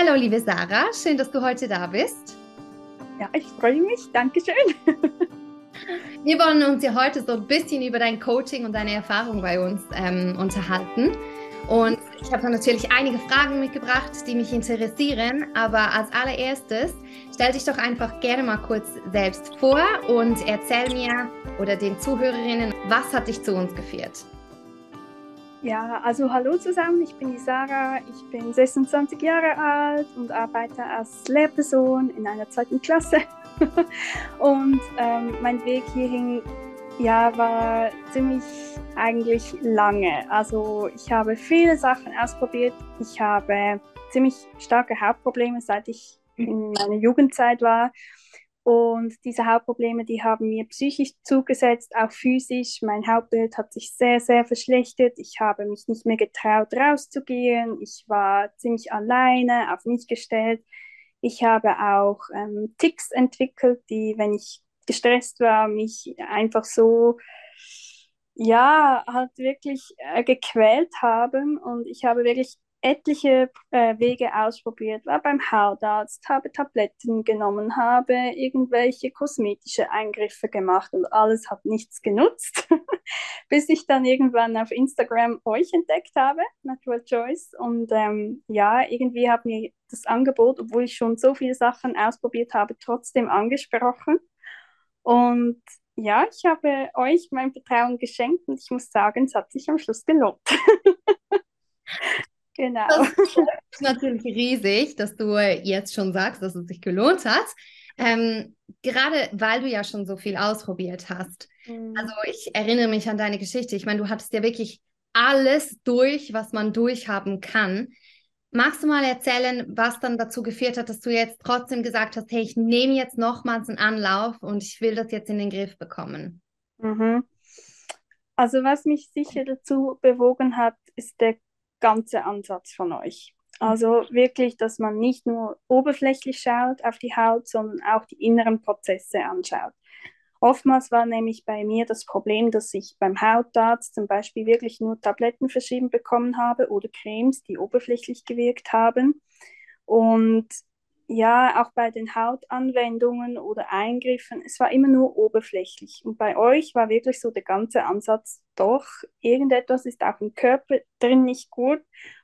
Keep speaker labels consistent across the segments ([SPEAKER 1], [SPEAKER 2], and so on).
[SPEAKER 1] Hallo, liebe Sarah, schön, dass du heute da bist.
[SPEAKER 2] Ja, ich freue mich. Dankeschön.
[SPEAKER 1] Wir wollen uns ja heute so ein bisschen über dein Coaching und deine Erfahrung bei uns ähm, unterhalten. Und ich habe natürlich einige Fragen mitgebracht, die mich interessieren. Aber als allererstes, stell dich doch einfach gerne mal kurz selbst vor und erzähl mir oder den Zuhörerinnen, was hat dich zu uns geführt?
[SPEAKER 2] Ja, also hallo zusammen, ich bin die Sarah, ich bin 26 Jahre alt und arbeite als Lehrperson in einer zweiten Klasse. und ähm, mein Weg hierhin ja, war ziemlich eigentlich lange. Also ich habe viele Sachen ausprobiert. Ich habe ziemlich starke Hauptprobleme, seit ich in meiner Jugendzeit war. Und diese Hautprobleme, die haben mir psychisch zugesetzt, auch physisch. Mein Hautbild hat sich sehr, sehr verschlechtert. Ich habe mich nicht mehr getraut, rauszugehen. Ich war ziemlich alleine, auf mich gestellt. Ich habe auch ähm, Ticks entwickelt, die, wenn ich gestresst war, mich einfach so, ja, halt wirklich äh, gequält haben. Und ich habe wirklich etliche äh, Wege ausprobiert, war beim Hautarzt, habe Tabletten genommen, habe irgendwelche kosmetische Eingriffe gemacht und alles hat nichts genutzt, bis ich dann irgendwann auf Instagram euch entdeckt habe, Natural Choice. Und ähm, ja, irgendwie hat mir das Angebot, obwohl ich schon so viele Sachen ausprobiert habe, trotzdem angesprochen. Und ja, ich habe euch mein Vertrauen geschenkt und ich muss sagen, es hat sich am Schluss gelohnt.
[SPEAKER 1] Genau. Das ist natürlich riesig, dass du jetzt schon sagst, dass es sich gelohnt hat. Ähm, gerade weil du ja schon so viel ausprobiert hast. Mhm. Also ich erinnere mich an deine Geschichte. Ich meine, du hattest ja wirklich alles durch, was man durchhaben kann. Magst du mal erzählen, was dann dazu geführt hat, dass du jetzt trotzdem gesagt hast, hey, ich nehme jetzt nochmals einen Anlauf und ich will das jetzt in den Griff bekommen?
[SPEAKER 2] Mhm. Also was mich sicher dazu bewogen hat, ist der ganze Ansatz von euch. Also wirklich, dass man nicht nur oberflächlich schaut auf die Haut, sondern auch die inneren Prozesse anschaut. Oftmals war nämlich bei mir das Problem, dass ich beim Hautarzt zum Beispiel wirklich nur Tabletten verschrieben bekommen habe oder Cremes, die oberflächlich gewirkt haben. Und ja, auch bei den Hautanwendungen oder Eingriffen, es war immer nur oberflächlich. Und bei euch war wirklich so der ganze Ansatz, doch, irgendetwas ist auch im Körper drin nicht gut.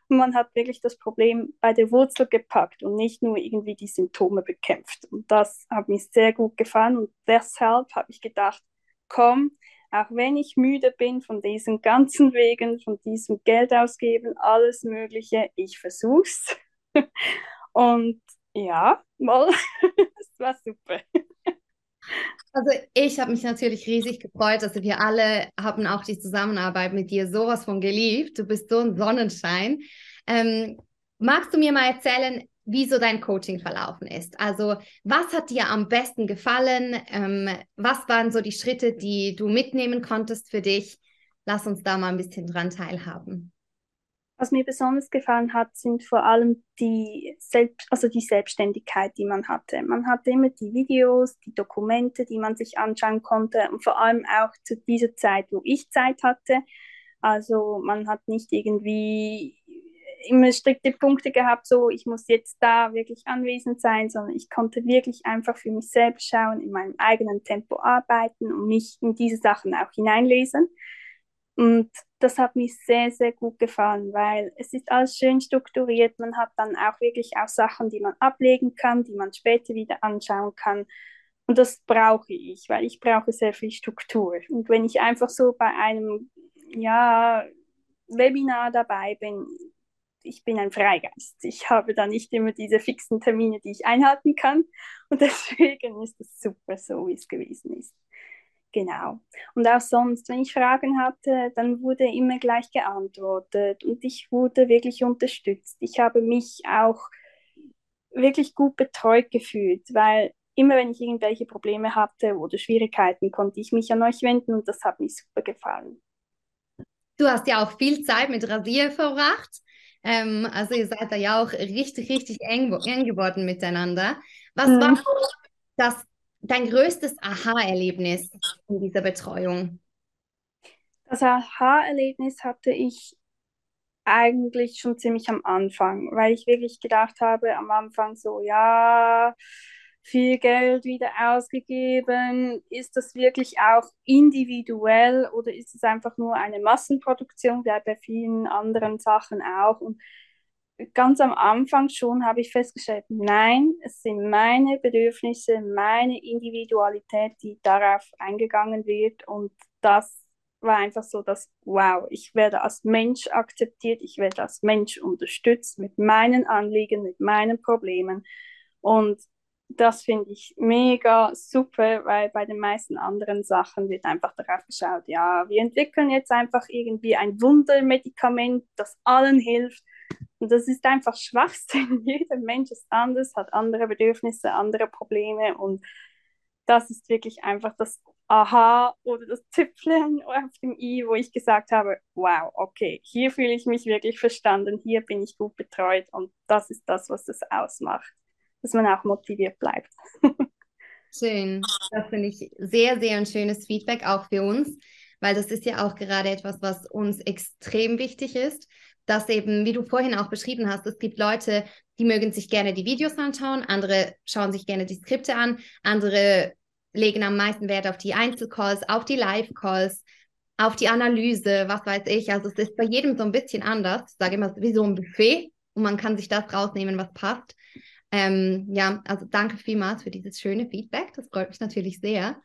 [SPEAKER 2] Und man hat wirklich das Problem bei der Wurzel gepackt und nicht nur irgendwie die Symptome bekämpft. Und das hat mir sehr gut gefallen. Und deshalb habe ich gedacht, komm, auch wenn ich müde bin von diesen ganzen Wegen, von diesem Geld ausgeben, alles Mögliche, ich versuch's. und ja, mal. das war super.
[SPEAKER 1] Also ich habe mich natürlich riesig gefreut. Also wir alle haben auch die Zusammenarbeit mit dir sowas von geliebt. Du bist so ein Sonnenschein. Ähm, magst du mir mal erzählen, wie so dein Coaching verlaufen ist? Also was hat dir am besten gefallen? Ähm, was waren so die Schritte, die du mitnehmen konntest für dich? Lass uns da mal ein bisschen dran teilhaben.
[SPEAKER 2] Was mir besonders gefallen hat, sind vor allem die, Selbst also die Selbstständigkeit, die man hatte. Man hatte immer die Videos, die Dokumente, die man sich anschauen konnte und vor allem auch zu dieser Zeit, wo ich Zeit hatte. Also man hat nicht irgendwie immer strikte Punkte gehabt, so ich muss jetzt da wirklich anwesend sein, sondern ich konnte wirklich einfach für mich selbst schauen, in meinem eigenen Tempo arbeiten und mich in diese Sachen auch hineinlesen. Und das hat mir sehr, sehr gut gefallen, weil es ist alles schön strukturiert. Man hat dann auch wirklich auch Sachen, die man ablegen kann, die man später wieder anschauen kann. Und das brauche ich, weil ich brauche sehr viel Struktur. Und wenn ich einfach so bei einem ja, Webinar dabei bin, ich bin ein Freigeist. Ich habe da nicht immer diese fixen Termine, die ich einhalten kann. Und deswegen ist es super so, wie es gewesen ist. Genau. Und auch sonst, wenn ich Fragen hatte, dann wurde immer gleich geantwortet und ich wurde wirklich unterstützt. Ich habe mich auch wirklich gut betreut gefühlt, weil immer wenn ich irgendwelche Probleme hatte oder Schwierigkeiten, konnte ich mich an euch wenden und das hat mir super gefallen.
[SPEAKER 1] Du hast ja auch viel Zeit mit Rasier verbracht. Ähm, also ihr seid da ja auch richtig, richtig eng, eng geworden miteinander. Was mhm. war das dein größtes Aha-Erlebnis in dieser Betreuung?
[SPEAKER 2] Das Aha-Erlebnis hatte ich eigentlich schon ziemlich am Anfang, weil ich wirklich gedacht habe am Anfang so, ja, viel Geld wieder ausgegeben, ist das wirklich auch individuell oder ist es einfach nur eine Massenproduktion, wie bei vielen anderen Sachen auch? Und ganz am Anfang schon habe ich festgestellt, nein, es sind meine Bedürfnisse, meine Individualität, die darauf eingegangen wird und das war einfach so, dass, wow, ich werde als Mensch akzeptiert, ich werde als Mensch unterstützt mit meinen Anliegen, mit meinen Problemen. Und das finde ich mega super, weil bei den meisten anderen Sachen wird einfach darauf geschaut, ja, wir entwickeln jetzt einfach irgendwie ein Wundermedikament, das allen hilft. Und das ist einfach Schwachsinn. Jeder Mensch ist anders, hat andere Bedürfnisse, andere Probleme und das ist wirklich einfach das Aha oder das Zipfeln auf dem I, wo ich gesagt habe, wow, okay, hier fühle ich mich wirklich verstanden, hier bin ich gut betreut und das ist das, was das ausmacht, dass man auch motiviert bleibt.
[SPEAKER 1] Schön, das finde ich sehr, sehr ein schönes Feedback auch für uns, weil das ist ja auch gerade etwas, was uns extrem wichtig ist, dass eben, wie du vorhin auch beschrieben hast, es gibt Leute, die mögen sich gerne die Videos anschauen, andere schauen sich gerne die Skripte an, andere legen am meisten Wert auf die Einzelcalls, auf die Live-Calls, auf die Analyse, was weiß ich. Also es ist bei jedem so ein bisschen anders. Ich sage immer, wie so ein Buffet und man kann sich das rausnehmen, was passt. Ähm, ja, also danke vielmals für dieses schöne Feedback. Das freut mich natürlich sehr.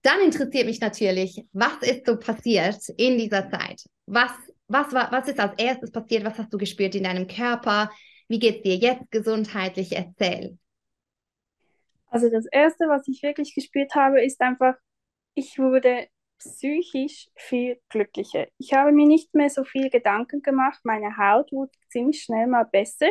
[SPEAKER 1] Dann interessiert mich natürlich, was ist so passiert in dieser Zeit? Was, was, war, was ist als erstes passiert? Was hast du gespürt in deinem Körper? Wie geht es dir jetzt gesundheitlich? Erzähl.
[SPEAKER 2] Also das Erste, was ich wirklich gespürt habe, ist einfach, ich wurde psychisch viel glücklicher. Ich habe mir nicht mehr so viel Gedanken gemacht. Meine Haut wurde ziemlich schnell mal besser.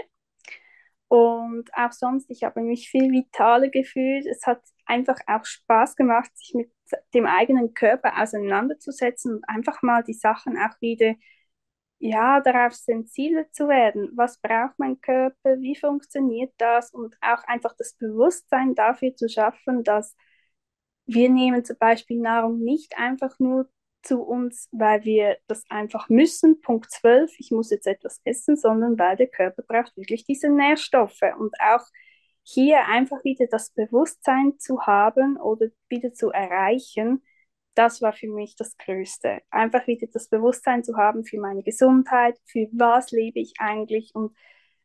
[SPEAKER 2] Und auch sonst, ich habe mich viel vitaler gefühlt. Es hat einfach auch Spaß gemacht, sich mit dem eigenen Körper auseinanderzusetzen und einfach mal die Sachen auch wieder ja, darauf sensibel zu werden. Was braucht mein Körper? Wie funktioniert das? Und auch einfach das Bewusstsein dafür zu schaffen, dass wir nehmen zum Beispiel Nahrung nicht einfach nur zu uns, weil wir das einfach müssen, Punkt 12, ich muss jetzt etwas essen, sondern weil der Körper braucht wirklich diese Nährstoffe. Und auch hier einfach wieder das Bewusstsein zu haben oder wieder zu erreichen, das war für mich das Größte. Einfach wieder das Bewusstsein zu haben für meine Gesundheit, für was lebe ich eigentlich und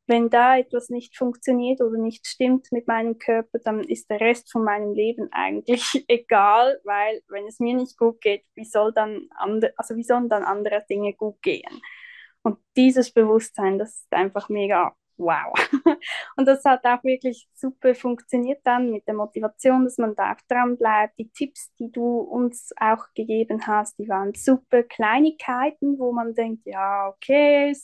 [SPEAKER 2] wenn da etwas nicht funktioniert oder nicht stimmt mit meinem Körper, dann ist der Rest von meinem Leben eigentlich egal, weil wenn es mir nicht gut geht, wie soll dann andre, also wie sollen dann andere Dinge gut gehen? Und dieses Bewusstsein, das ist einfach mega wow. Und das hat auch wirklich super funktioniert dann mit der Motivation, dass man da auch dran bleibt. Die Tipps, die du uns auch gegeben hast, die waren super Kleinigkeiten, wo man denkt, ja, okay,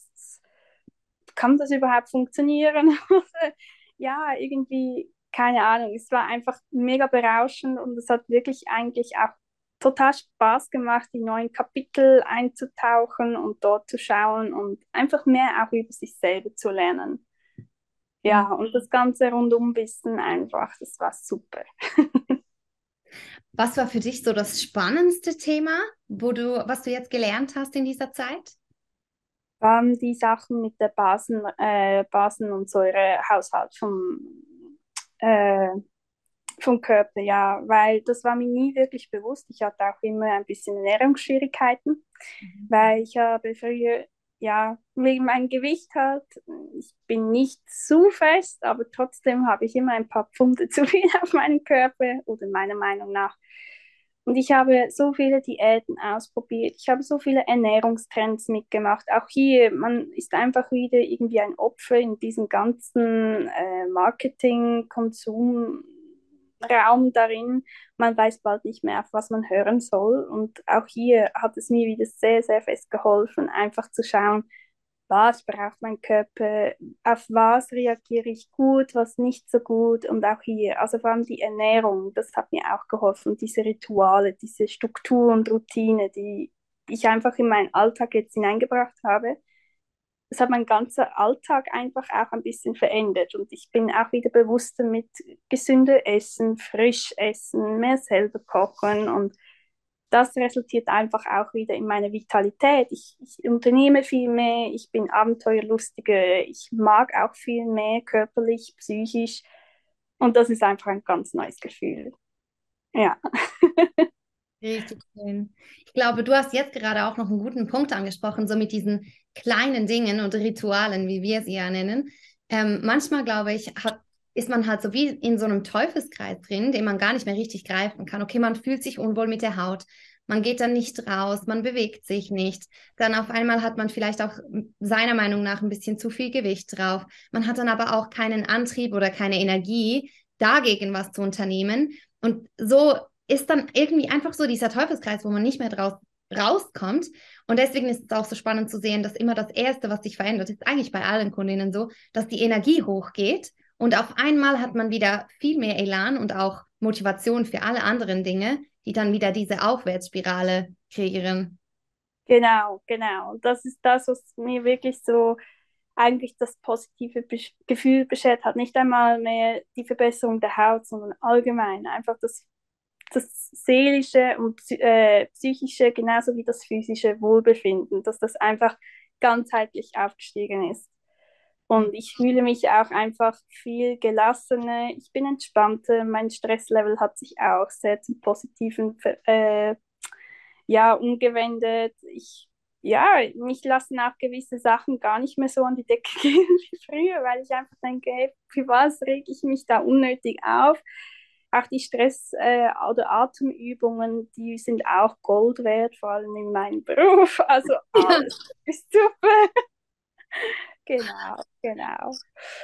[SPEAKER 2] kann das überhaupt funktionieren? ja, irgendwie, keine Ahnung. Es war einfach mega berauschend und es hat wirklich eigentlich auch total Spaß gemacht, die neuen Kapitel einzutauchen und dort zu schauen und einfach mehr auch über sich selber zu lernen. Ja, mhm. und das ganze Rundumwissen einfach, das war super.
[SPEAKER 1] was war für dich so das spannendste Thema, wo du, was du jetzt gelernt hast in dieser Zeit?
[SPEAKER 2] Um, die Sachen mit der Basen, äh, Basen- und Säurehaushalt vom, äh, vom Körper, ja, weil das war mir nie wirklich bewusst. Ich hatte auch immer ein bisschen Ernährungsschwierigkeiten, mhm. weil ich habe früher, ja, wegen meinem Gewicht halt, ich bin nicht zu fest, aber trotzdem habe ich immer ein paar Pfunde zu viel auf meinem Körper oder meiner Meinung nach. Und ich habe so viele Diäten ausprobiert. Ich habe so viele Ernährungstrends mitgemacht. Auch hier, man ist einfach wieder irgendwie ein Opfer in diesem ganzen äh, Marketing, Konsum, Raum darin. Man weiß bald nicht mehr, auf was man hören soll. Und auch hier hat es mir wieder sehr, sehr fest geholfen, einfach zu schauen, was braucht mein Körper, auf was reagiere ich gut, was nicht so gut und auch hier, also vor allem die Ernährung, das hat mir auch geholfen, diese Rituale, diese Struktur und Routine, die ich einfach in meinen Alltag jetzt hineingebracht habe das hat mein ganzer Alltag einfach auch ein bisschen verändert und ich bin auch wieder bewusster mit gesünder Essen, frisch essen, mehr selber kochen und das resultiert einfach auch wieder in meiner Vitalität. Ich, ich unternehme viel mehr, ich bin abenteuerlustiger, ich mag auch viel mehr körperlich, psychisch. Und das ist einfach ein ganz neues Gefühl. Ja.
[SPEAKER 1] Richtig schön. Ich glaube, du hast jetzt gerade auch noch einen guten Punkt angesprochen, so mit diesen kleinen Dingen und Ritualen, wie wir sie ja nennen. Ähm, manchmal, glaube ich, hat, ist man halt so wie in so einem Teufelskreis drin, den man gar nicht mehr richtig greifen kann. Okay, man fühlt sich unwohl mit der Haut, man geht dann nicht raus, man bewegt sich nicht. Dann auf einmal hat man vielleicht auch seiner Meinung nach ein bisschen zu viel Gewicht drauf. Man hat dann aber auch keinen Antrieb oder keine Energie, dagegen was zu unternehmen. Und so ist dann irgendwie einfach so dieser Teufelskreis, wo man nicht mehr draus rauskommt. Und deswegen ist es auch so spannend zu sehen, dass immer das Erste, was sich verändert, ist eigentlich bei allen Kundinnen so, dass die Energie hochgeht und auf einmal hat man wieder viel mehr Elan und auch Motivation für alle anderen Dinge, die dann wieder diese Aufwärtsspirale kreieren.
[SPEAKER 2] Genau, genau. Das ist das, was mir wirklich so eigentlich das positive Be Gefühl beschert hat. Nicht einmal mehr die Verbesserung der Haut, sondern allgemein einfach das, das seelische und äh, psychische genauso wie das physische Wohlbefinden, dass das einfach ganzheitlich aufgestiegen ist. Und ich fühle mich auch einfach viel gelassener. Ich bin entspannter. Mein Stresslevel hat sich auch sehr zum Positiven äh, ja, umgewendet. Ich ja, mich lassen auch gewisse Sachen gar nicht mehr so an die Decke gehen wie früher, weil ich einfach denke, hey, für was rege ich mich da unnötig auf? Auch die Stress- äh, oder Atemübungen, die sind auch Gold wert, vor allem in meinem Beruf. Also alles ist super. Genau, genau.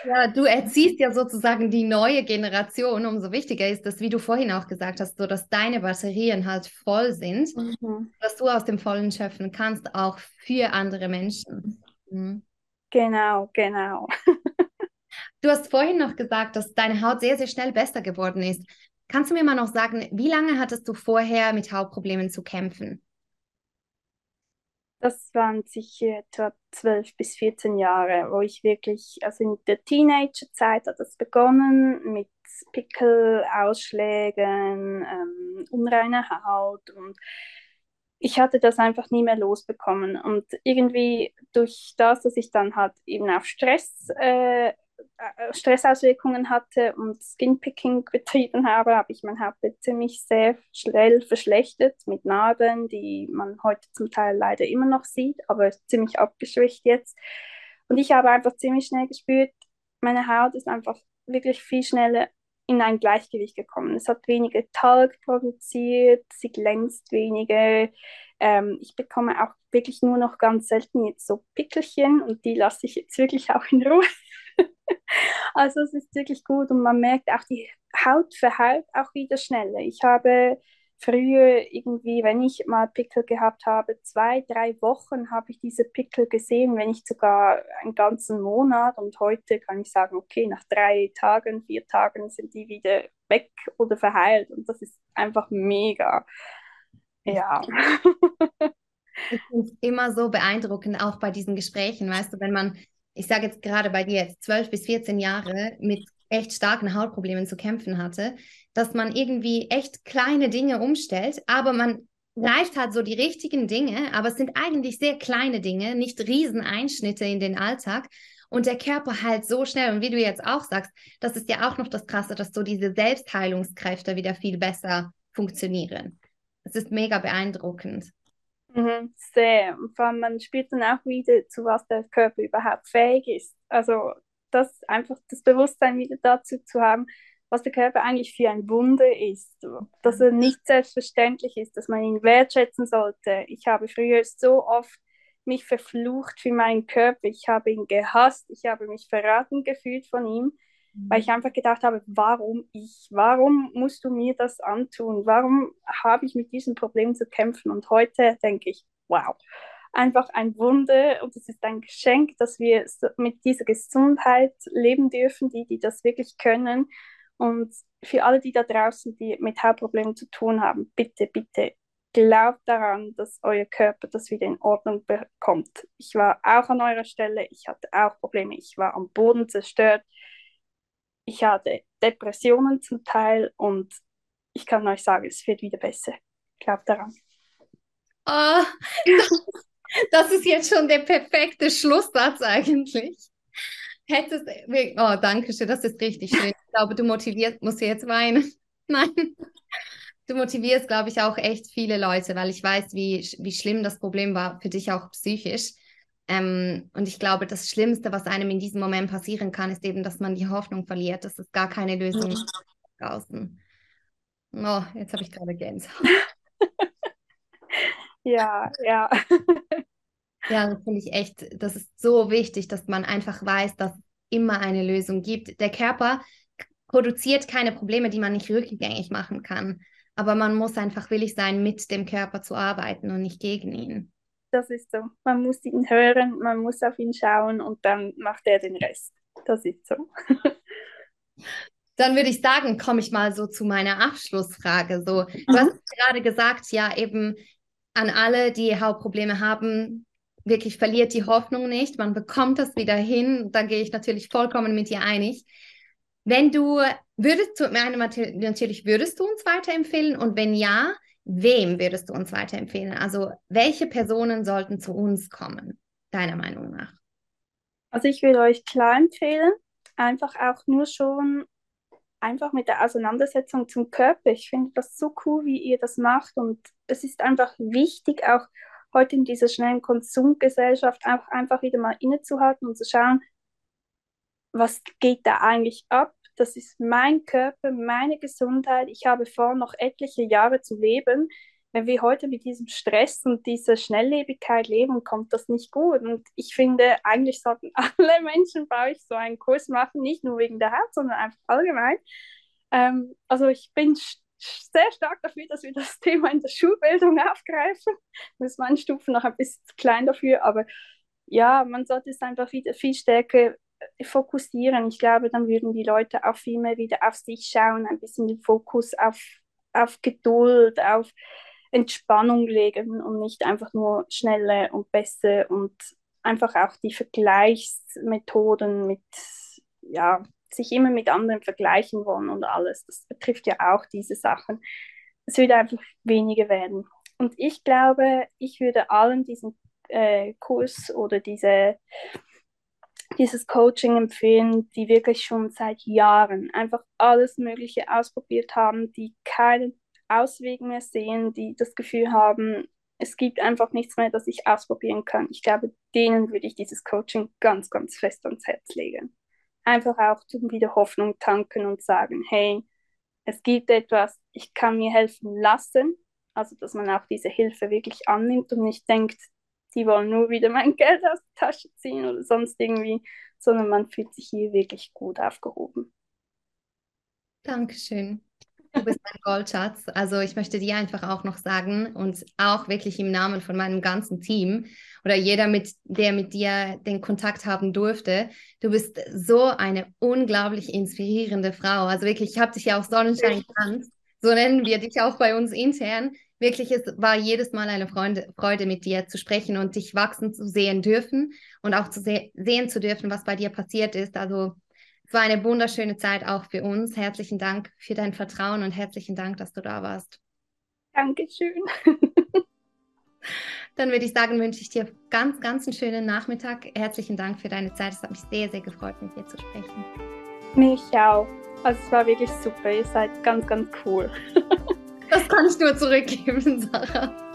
[SPEAKER 1] Ja, du erziehst ja sozusagen die neue Generation. Umso wichtiger ist das, wie du vorhin auch gesagt hast, so dass deine Batterien halt voll sind, mhm. dass du aus dem Vollen schöpfen kannst, auch für andere Menschen. Mhm.
[SPEAKER 2] Genau, genau.
[SPEAKER 1] du hast vorhin noch gesagt, dass deine Haut sehr, sehr schnell besser geworden ist. Kannst du mir mal noch sagen, wie lange hattest du vorher mit Hautproblemen zu kämpfen?
[SPEAKER 2] Das waren sicher etwa 12 bis 14 Jahre, wo ich wirklich, also in der Teenagerzeit hat das begonnen mit Pickel, Ausschlägen, ähm, unreiner Haut und ich hatte das einfach nie mehr losbekommen. Und irgendwie durch das, dass ich dann halt eben auf Stress äh, Stressauswirkungen hatte und Skinpicking betrieben habe, habe ich mein Hautbild ziemlich sehr schnell verschlechtert mit Narben, die man heute zum Teil leider immer noch sieht, aber ziemlich abgeschwächt jetzt. Und ich habe einfach ziemlich schnell gespürt, meine Haut ist einfach wirklich viel schneller in ein Gleichgewicht gekommen. Es hat weniger Talg produziert, sie glänzt weniger. Ähm, ich bekomme auch wirklich nur noch ganz selten jetzt so Pickelchen und die lasse ich jetzt wirklich auch in Ruhe. also es ist wirklich gut und man merkt auch, die Haut verheilt auch wieder schneller. Ich habe früher irgendwie, wenn ich mal Pickel gehabt habe, zwei, drei Wochen habe ich diese Pickel gesehen, wenn nicht sogar einen ganzen Monat. Und heute kann ich sagen, okay, nach drei Tagen, vier Tagen sind die wieder weg oder verheilt. Und das ist einfach mega. Ja.
[SPEAKER 1] Ich finde es immer so beeindruckend, auch bei diesen Gesprächen, weißt du, wenn man ich sage jetzt gerade bei dir jetzt, 12 bis 14 Jahre mit echt starken Hautproblemen zu kämpfen hatte, dass man irgendwie echt kleine Dinge umstellt, aber man greift halt so die richtigen Dinge, aber es sind eigentlich sehr kleine Dinge, nicht Rieseneinschnitte in den Alltag. Und der Körper halt so schnell. Und wie du jetzt auch sagst, das ist ja auch noch das Krasse, dass so diese Selbstheilungskräfte wieder viel besser funktionieren. Es ist mega beeindruckend.
[SPEAKER 2] Mhm, sehr. Und vor allem, man spürt dann auch wieder, zu was der Körper überhaupt fähig ist. Also das einfach das Bewusstsein wieder dazu zu haben, was der Körper eigentlich für ein Wunder ist, dass er nicht selbstverständlich ist, dass man ihn wertschätzen sollte. Ich habe früher so oft mich verflucht für meinen Körper, ich habe ihn gehasst, ich habe mich verraten gefühlt von ihm weil ich einfach gedacht habe, warum ich, warum musst du mir das antun, warum habe ich mit diesem Problem zu kämpfen? Und heute denke ich, wow, einfach ein Wunder und es ist ein Geschenk, dass wir mit dieser Gesundheit leben dürfen, die, die das wirklich können. Und für alle, die da draußen, die mit Hautproblemen zu tun haben, bitte, bitte glaubt daran, dass euer Körper das wieder in Ordnung bekommt. Ich war auch an eurer Stelle, ich hatte auch Probleme, ich war am Boden zerstört, ich hatte Depressionen zum Teil und ich kann euch sagen, es wird wieder besser. Glaubt daran.
[SPEAKER 1] Oh, das ist jetzt schon der perfekte Schlusssatz eigentlich. Hättest, oh, danke schön, das ist richtig schön. Ich glaube, du motivierst, musst du jetzt weinen. Nein. Du motivierst, glaube ich, auch echt viele Leute, weil ich weiß, wie, wie schlimm das Problem war für dich auch psychisch. Ähm, und ich glaube, das Schlimmste, was einem in diesem Moment passieren kann, ist eben, dass man die Hoffnung verliert, dass es gar keine Lösung mhm. draußen. Oh, jetzt habe ich gerade Gänsehaut.
[SPEAKER 2] ja, ja.
[SPEAKER 1] ja, das finde ich echt, das ist so wichtig, dass man einfach weiß, dass es immer eine Lösung gibt. Der Körper produziert keine Probleme, die man nicht rückgängig machen kann. Aber man muss einfach willig sein, mit dem Körper zu arbeiten und nicht gegen ihn.
[SPEAKER 2] Das ist so. Man muss ihn hören, man muss auf ihn schauen und dann macht er den Rest. Das ist so.
[SPEAKER 1] Dann würde ich sagen, komme ich mal so zu meiner Abschlussfrage. So, du mhm. hast gerade gesagt, ja, eben an alle, die Hautprobleme haben, wirklich verliert die Hoffnung nicht. Man bekommt das wieder hin. Da gehe ich natürlich vollkommen mit dir einig. Wenn du würdest du, natürlich würdest du uns weiterempfehlen und wenn ja, wem würdest du uns weiterempfehlen? Also welche Personen sollten zu uns kommen, deiner Meinung nach?
[SPEAKER 2] Also ich würde euch klar empfehlen, einfach auch nur schon einfach mit der Auseinandersetzung zum Körper. Ich finde das so cool, wie ihr das macht und es ist einfach wichtig, auch heute in dieser schnellen Konsumgesellschaft auch einfach wieder mal innezuhalten und zu schauen, was geht da eigentlich ab? Das ist mein Körper, meine Gesundheit. Ich habe vor, noch etliche Jahre zu leben. Wenn wir heute mit diesem Stress und dieser Schnelllebigkeit leben, kommt das nicht gut. Und ich finde, eigentlich sollten alle Menschen bei euch so einen Kurs machen, nicht nur wegen der Haut, sondern einfach allgemein. Ähm, also ich bin sehr stark dafür, dass wir das Thema in der Schulbildung aufgreifen. Das ist meine Stufe noch ein bisschen klein dafür, aber ja, man sollte es einfach wieder viel stärker fokussieren. Ich glaube, dann würden die Leute auch viel mehr wieder auf sich schauen, ein bisschen den Fokus auf, auf Geduld, auf Entspannung legen und nicht einfach nur schnelle und beste und einfach auch die Vergleichsmethoden mit, ja, sich immer mit anderen vergleichen wollen und alles. Das betrifft ja auch diese Sachen. Es würde einfach weniger werden. Und ich glaube, ich würde allen diesen äh, Kurs oder diese dieses Coaching empfehlen, die wirklich schon seit Jahren einfach alles Mögliche ausprobiert haben, die keinen Ausweg mehr sehen, die das Gefühl haben, es gibt einfach nichts mehr, das ich ausprobieren kann. Ich glaube, denen würde ich dieses Coaching ganz, ganz fest ans Herz legen. Einfach auch zum wieder Hoffnung tanken und sagen, hey, es gibt etwas, ich kann mir helfen lassen. Also, dass man auch diese Hilfe wirklich annimmt und nicht denkt, die wollen nur wieder mein Geld aus der Tasche ziehen oder sonst irgendwie, sondern man fühlt sich hier wirklich gut aufgehoben.
[SPEAKER 1] Dankeschön. Du bist mein Goldschatz. Also ich möchte dir einfach auch noch sagen und auch wirklich im Namen von meinem ganzen Team oder jeder, mit, der mit dir den Kontakt haben durfte, du bist so eine unglaublich inspirierende Frau. Also wirklich, ich habe dich ja auch Sonnenschein genannt. So nennen wir dich auch bei uns intern wirklich, es war jedes Mal eine Freude, Freude, mit dir zu sprechen und dich wachsen zu sehen dürfen und auch zu se sehen zu dürfen, was bei dir passiert ist. Also es war eine wunderschöne Zeit auch für uns. Herzlichen Dank für dein Vertrauen und herzlichen Dank, dass du da warst.
[SPEAKER 2] Dankeschön.
[SPEAKER 1] Dann würde ich sagen, wünsche ich dir ganz, ganz einen schönen Nachmittag. Herzlichen Dank für deine Zeit. Es hat mich sehr, sehr gefreut, mit dir zu sprechen.
[SPEAKER 2] Mich auch. Also es war wirklich super. Ihr seid ganz, ganz cool.
[SPEAKER 1] Das kann ich nur zurückgeben, Sarah.